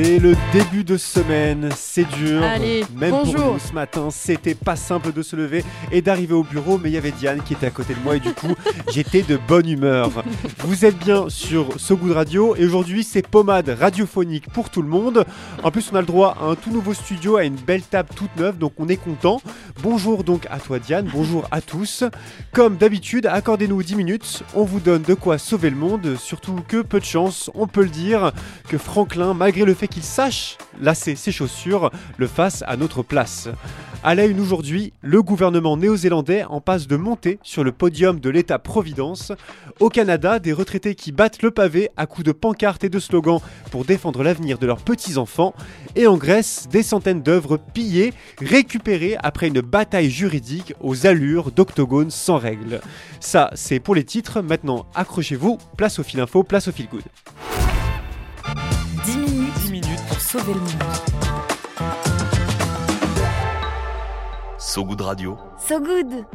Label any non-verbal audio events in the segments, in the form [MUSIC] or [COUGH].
C'est le début de semaine, c'est dur. Allez, Même bonjour. pour nous ce matin, c'était pas simple de se lever et d'arriver au bureau, mais il y avait Diane qui était à côté de moi et du coup, [LAUGHS] j'étais de bonne humeur. Vous êtes bien sur So Good Radio et aujourd'hui, c'est pommade radiophonique pour tout le monde. En plus, on a le droit à un tout nouveau studio, à une belle table toute neuve, donc on est content. Bonjour donc à toi Diane, bonjour à tous. Comme d'habitude, accordez-nous 10 minutes, on vous donne de quoi sauver le monde, surtout que peu de chance, on peut le dire, que Franklin, malgré le fait qu'il sache lasser ses chaussures, le fasse à notre place. À la aujourd'hui, le gouvernement néo-zélandais en passe de monter sur le podium de l'État-providence. Au Canada, des retraités qui battent le pavé à coups de pancartes et de slogans pour défendre l'avenir de leurs petits-enfants. Et en Grèce, des centaines d'œuvres pillées, récupérées après une bataille juridique aux allures d'octogones sans règles. Ça, c'est pour les titres. Maintenant, accrochez-vous, place au fil info, place au fil good. Sauver le monde. So Good Radio. So Good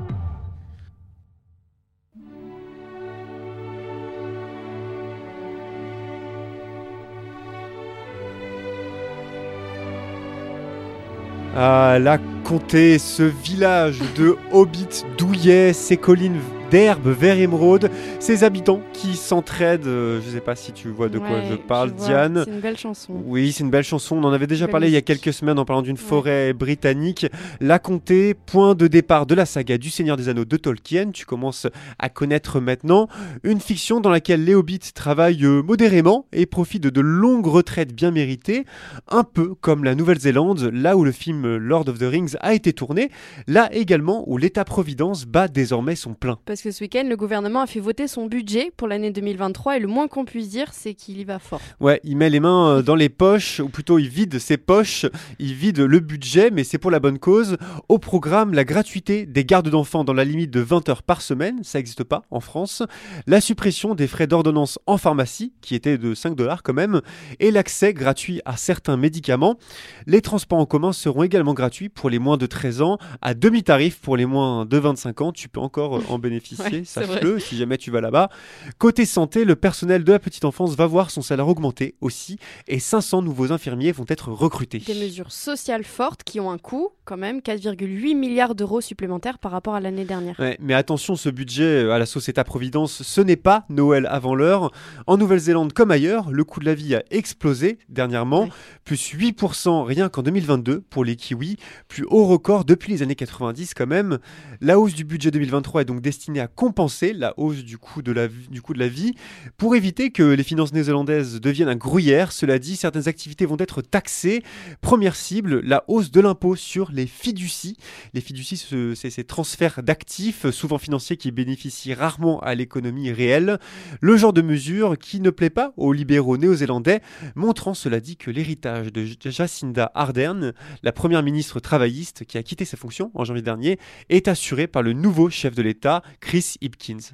Ah, la comté, ce village de hobbits douillets, ces collines d'herbe vert émeraude, ces habitants qui s'entraident. euh, je sais pas si tu vois de quoi je parle, vois, Diane. C'est une belle chanson. Oui, c'est une belle chanson. On en avait déjà parlé il y a quelques semaines en parlant d'une forêt britannique. La Comté, point de départ de la saga du Seigneur des Anneaux de Tolkien. Tu commences à connaître maintenant. Une fiction dans laquelle les hobbits travaillent euh, modérément et profitent de longues retraites bien méritées. Un peu comme la Nouvelle-Zélande, là où le film Lord of the Rings a été tourné. Là également où l'État-providence bat désormais son plein. Parce que ce week-end, le gouvernement a fait voter son budget pour l'année 2023 et le moins qu'on puisse dire, c'est qu'il y va fort. Ouais, il met les mains euh, dans les poches, ou plutôt il vide ses poches, il vide le budget, mais c'est pour la bonne cause. Au programme, la gratuité des gardes d'enfants dans la limite de 20 heures par semaine, ça n'existe pas en France. La suppression des frais d'ordonnance en pharmacie, qui étaient de 5 dollars quand même, et l'accès gratuit à certains médicaments. Les transports en commun seront également gratuits pour les moins de 13 ans, à demi-tarif pour les moins de 25 ans. Tu peux encore euh, en bénéficier, Ouais, c'est sache-le, si jamais tu vas là-bas. Côté santé, le personnel de la petite enfance va voir son salaire augmenter aussi et 500 nouveaux infirmiers vont être recrutés. Des mesures sociales fortes qui ont un coût, quand même, 4,8 milliards d'euros supplémentaires par rapport à l'année dernière. Ouais, mais attention, ce budget euh, à la Société Providence, ce n'est pas Noël avant l'heure. En Nouvelle-Zélande comme ailleurs, le coût de la vie a explosé dernièrement, Ouais. plus 8% rien qu'en 2022 pour les kiwis, plus haut record depuis les années 90 quand même. La hausse du budget 2023 est donc destinée à compenser la hausse du coût de la, du coût de la vie. Pour éviter que les finances néo-zélandaises deviennent un gruyère, cela dit, certaines activités vont être taxées. Première cible, la hausse de l'impôt sur les fiducies. Les fiducies, ce- c'est ces transferts d'actifs, souvent financiers, qui bénéficient rarement à l'économie réelle. Le genre de mesure qui ne plaît pas aux libéraux néo-zélandais, montrant cela dit que l'héritage de Jacinda Ardern, la première ministre travailliste qui a quitté sa fonction en janvier dernier, est assuré par le nouveau chef de l'État, Chris Hipkins.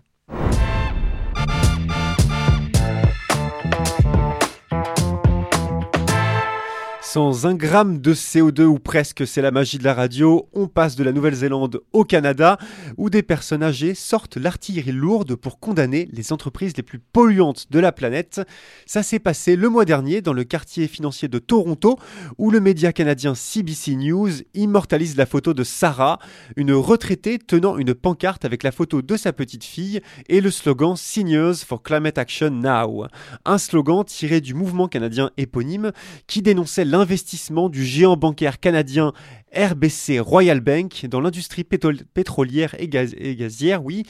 Sans un gramme de CO2 ou presque, c'est la magie de la radio, on passe de la Nouvelle-Zélande au Canada, où des personnes âgées sortent l'artillerie lourde pour condamner les entreprises les plus polluantes de la planète. Ça s'est passé le mois dernier dans le quartier financier de Toronto, où le média canadien CBC News immortalise la photo de Sarah, une retraitée tenant une pancarte avec la photo de sa petite fille et le slogan Seniors for Climate Action Now. Un slogan tiré du mouvement canadien éponyme qui dénonçait l'investissement du géant bancaire canadien RBC Royal Bank dans l'industrie pétrolière et, gazière, oui.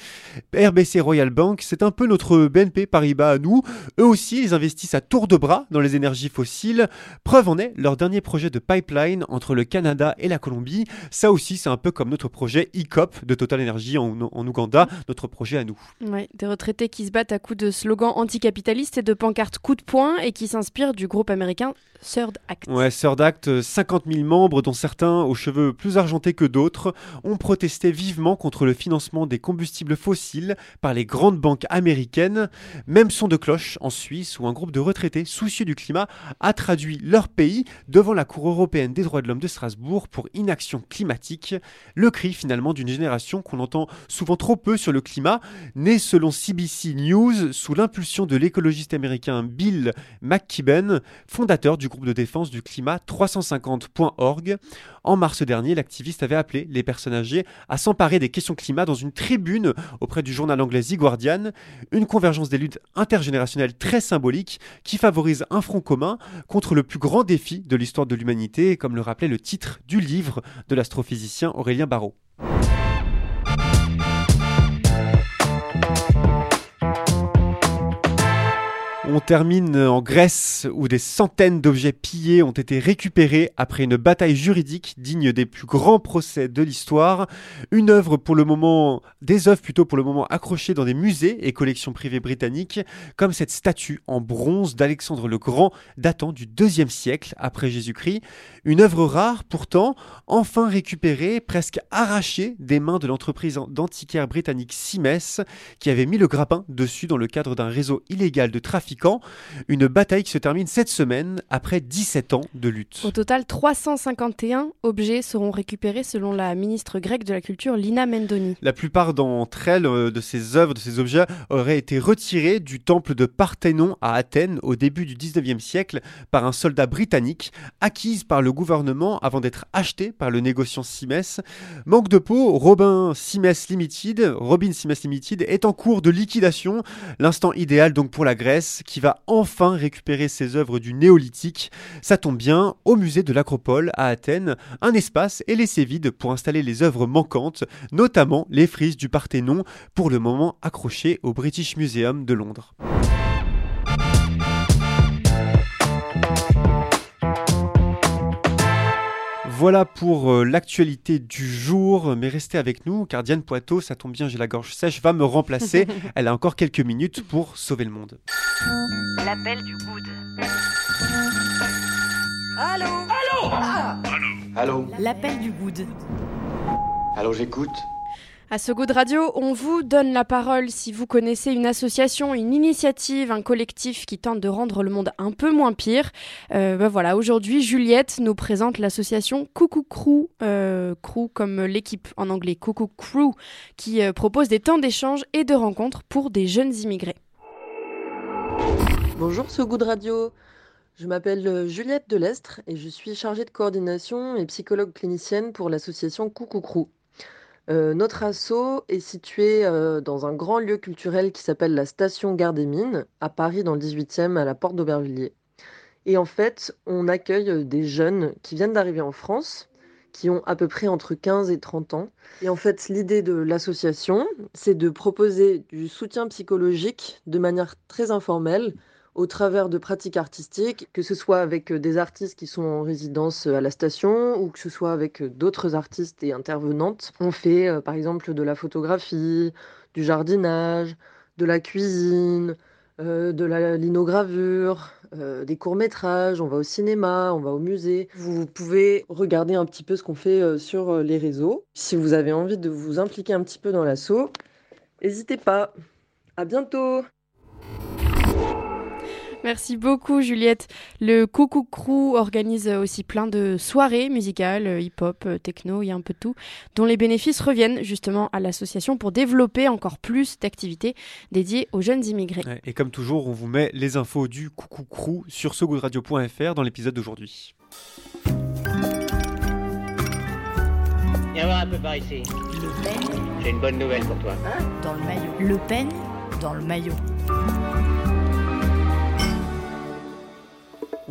RBC Royal Bank, c'est un peu notre BNP Paribas à nous. Eux aussi, ils investissent à tour de bras dans les énergies fossiles. Preuve en est leur dernier projet de pipeline entre le Canada et la Colombie. Ça aussi, c'est un peu comme notre projet ECOP de Total Energy en, en Ouganda, notre projet à nous. Ouais, des retraités qui se battent à coups de slogans anticapitalistes et de pancartes coup de poing et qui s'inspirent du groupe américain Third Act. Ouais, Third Act, 50 000 membres, dont certains aux cheveux plus argentés que d'autres, ont protesté vivement contre le financement des combustibles fossiles par les grandes banques américaines. Même son de cloche en Suisse, où un groupe de retraités soucieux du climat a traduit leur pays devant la Cour européenne des droits de l'homme de Strasbourg pour inaction climatique. Le cri finalement d'une génération qu'on entend souvent trop peu sur le climat, né selon CBC News sous l'impulsion de l'écologiste américain Bill McKibben, fondateur du groupe de défense du climat 350.org. En mars dernier, l'activiste avait appelé les personnes âgées à s'emparer des questions climat dans une tribune auprès du journal anglais The Guardian, une convergence des luttes intergénérationnelles très symbolique qui favorise un front commun contre le plus grand défi de l'histoire de l'humanité, comme le rappelait le titre du livre de l'astrophysicien Aurélien Barraud. On termine en Grèce où des centaines d'objets pillés ont été récupérés après une bataille juridique digne des plus grands procès de l'histoire. Une œuvre pour le moment, des œuvres plutôt pour le moment accrochées dans des musées et collections privées britanniques, comme cette statue en bronze d'Alexandre le Grand datant du deuxième siècle après Jésus-Christ. Une œuvre rare pourtant, enfin récupérée, presque arrachée des mains de l'entreprise d'antiquaire britannique Simes, qui avait mis le grappin dessus dans le cadre d'un réseau illégal de trafic une bataille qui se termine cette semaine après 17 ans de lutte. Au total, 351 objets seront récupérés selon la ministre grecque de la Culture, Lina Mendoni. La plupart d'entre elles, euh, de ces œuvres, de ces objets, auraient été retirés du temple de Parthénon à Athènes au début du 19e siècle par un soldat britannique, acquise par le gouvernement avant d'être achetée par le négociant Simès. Manque de peau, Robin Simès Limited, Robin Simès Limited est en cours de liquidation, l'instant idéal donc pour la Grèce qui va enfin récupérer ses œuvres du néolithique. Ça tombe bien, au musée de l'Acropole à Athènes, un espace est laissé vide pour installer les œuvres manquantes, notamment les frises du Parthénon, pour le moment accrochées au British Museum de Londres. Voilà pour euh, l'actualité du jour, mais restez avec nous car Diane Poitot, ça tombe bien, j'ai la gorge sèche, va me remplacer. [LAUGHS] Elle a encore quelques minutes pour sauver le monde. L'appel du good. Allô? Allô? Allô? Allô? L'appel du good. Allô, j'écoute. À ce goût de radio, on vous donne la parole si vous connaissez une association, une initiative, un collectif qui tente de rendre le monde un peu moins pire. Euh, ben voilà, aujourd'hui, Juliette nous présente l'association Coucou Crew, euh, Crew comme l'équipe en anglais, Coucou Crew, qui euh, propose des temps d'échange et de rencontres pour des jeunes immigrés. Bonjour, ce goût de radio. Je m'appelle Juliette Delestre et je suis chargée de coordination et psychologue clinicienne pour l'association Coucou Crew. Euh, notre asso est situé euh, dans un grand lieu culturel qui s'appelle la Station Gare des Mines, à Paris, dans le 18e, à la porte d'Aubervilliers. Et en fait, on accueille euh, des jeunes qui viennent d'arriver en France, qui ont à peu près entre 15 et 30 ans. Et en fait, l'idée de l'association, c'est de proposer du soutien psychologique de manière très informelle au travers de pratiques artistiques, que ce soit avec euh, des artistes qui sont en résidence euh, à la station ou que ce soit avec euh, d'autres artistes et intervenantes. On fait par exemple de la photographie, du jardinage, de la cuisine, de la linogravure, des courts-métrages, on va au cinéma, on va au musée. Vous pouvez regarder un petit peu ce qu'on fait sur les réseaux. Si vous avez envie de vous impliquer un petit peu dans l'assaut, n'hésitez pas. À bientôt Merci beaucoup Juliette. Le Coucou Crew organise aussi plein de soirées musicales, euh, hip-hop, euh, techno, il y a un peu de tout, dont les bénéfices reviennent justement à l'association pour développer encore plus d'activités dédiées aux jeunes immigrés. Et comme toujours, on vous met les infos du Coucou Crew sur segoodradio.fr dans l'épisode d'aujourd'hui. Viens voir un peu par ici. J'ai une bonne nouvelle pour toi. dans le maillot. Le Pen dans le maillot.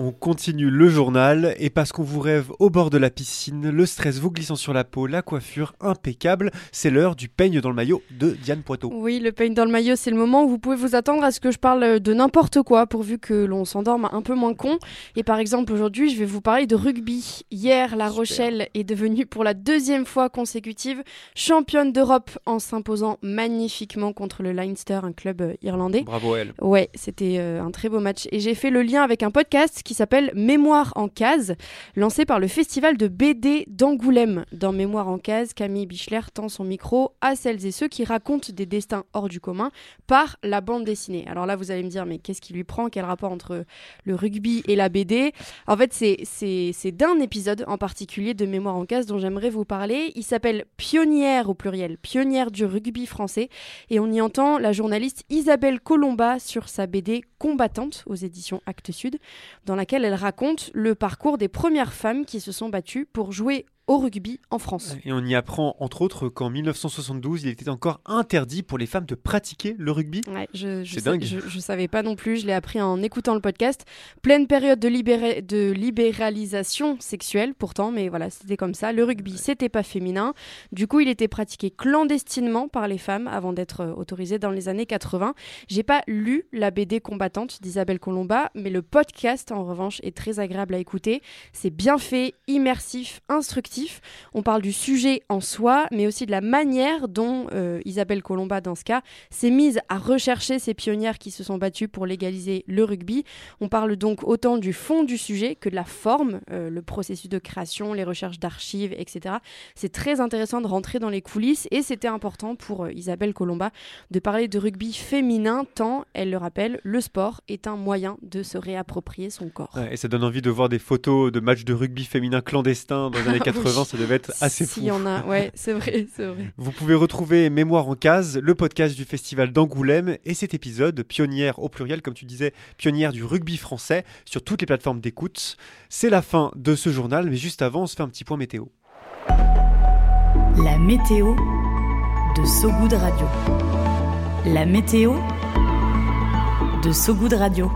On continue le journal et parce qu'on vous rêve au bord de la piscine, le stress vous glissant sur la peau, la coiffure impeccable, c'est l'heure du peigne dans le maillot de Diane Poitot. Oui, le peigne dans le maillot, c'est le moment où vous pouvez vous attendre à ce que je parle de n'importe quoi pourvu que l'on s'endorme un peu moins con. Et par exemple, aujourd'hui, je vais vous parler de rugby. Hier, La Rochelle est devenue pour la deuxième fois consécutive championne d'Europe en s'imposant magnifiquement contre le Leinster, un club euh, irlandais. Bravo elle. Ouais, c'était euh, un très beau match. Et j'ai fait le lien avec un podcast qui s'appelle Mémoire en case, lancé par le festival de BD d'Angoulême. Dans Mémoire en case, Camille Bichler tend son micro à celles et ceux qui racontent des destins hors du commun par la bande dessinée. Alors là, vous allez me dire, mais qu'est-ce qui lui prend? Quel rapport entre le rugby et la BD En fait, c'est d'un épisode en particulier de Mémoire en case dont j'aimerais vous parler. Il s'appelle Pionnière au pluriel, Pionnière du rugby français. Et on y entend la journaliste Isabelle Colomba sur sa BD Combattante aux éditions Actes Sud, laquelle elle raconte le parcours des premières femmes qui se sont battues pour jouer au rugby en France. Et on y apprend entre autres qu'en 1972, il était encore interdit pour les femmes de pratiquer le rugby. Ouais, je, je C'est dingue. Je, je savais pas non plus, je l'ai appris en écoutant le podcast. Pleine période de, libéralisation sexuelle pourtant, mais voilà, c'était comme ça. Le rugby, c'était pas féminin. Du coup, il était pratiqué clandestinement par les femmes avant d'être euh, autorisé dans les années 80. J'ai pas lu la BD combattante d'Isabelle Colomba, mais le podcast en revanche est très agréable à écouter. C'est bien fait, immersif, instructif. On parle du sujet en soi, mais aussi de la manière dont euh, Isabelle Colomba, dans ce cas, s'est mise à rechercher ces pionnières qui se sont battues pour légaliser le rugby. On parle donc autant du fond du sujet que de la forme, euh, le processus de création, les recherches d'archives, etc. C'est très intéressant de rentrer dans les coulisses et c'était important pour euh, Isabelle Colomba de parler de rugby féminin tant, elle le rappelle, le sport est un moyen de se réapproprier son corps. Ouais, et ça donne envie de voir des photos de matchs de rugby féminin clandestins dans les années [LAUGHS] Oui. 80, ça devait être assez fou. S'il y en a, ouais, [LAUGHS] c'est vrai, c'est vrai. Vous pouvez retrouver Mémoire en case, le podcast du festival d'Angoulême et cet épisode, pionnière au pluriel, comme tu disais, pionnière du rugby français, sur toutes les plateformes d'écoute. C'est la fin de ce journal, mais juste avant, on se fait un petit point météo. La météo de Sogoud Radio. La météo de Sogoud Radio.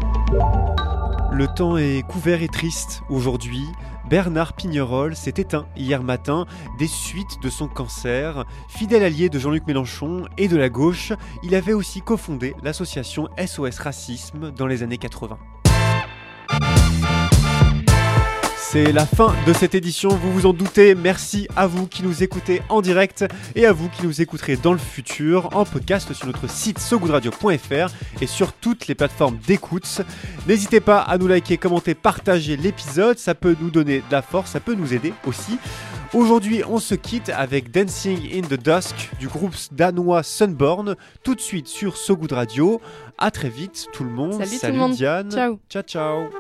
Le temps est couvert et triste aujourd'hui. Bernard Pignerol s'est éteint hier matin des suites de son cancer. Fidèle allié de Jean-Luc Mélenchon et de la gauche, il avait aussi cofondé l'association SOS Racisme dans les années 80. C'est la fin de cette édition, vous vous en doutez. Merci à vous qui nous écoutez en direct et à vous qui nous écouterez dans le futur en podcast sur notre site sogoodradio.fr et sur toutes les plateformes d'écoute. N'hésitez pas à nous liker, commenter, partager l'épisode, ça peut nous donner de la force, ça peut nous aider aussi. Aujourd'hui, on se quitte avec Dancing in the Dusk du groupe danois Sunborn, tout de suite sur So Good Radio. À très vite tout le monde. Salut tout le monde. Diane. Ciao. Ciao ciao.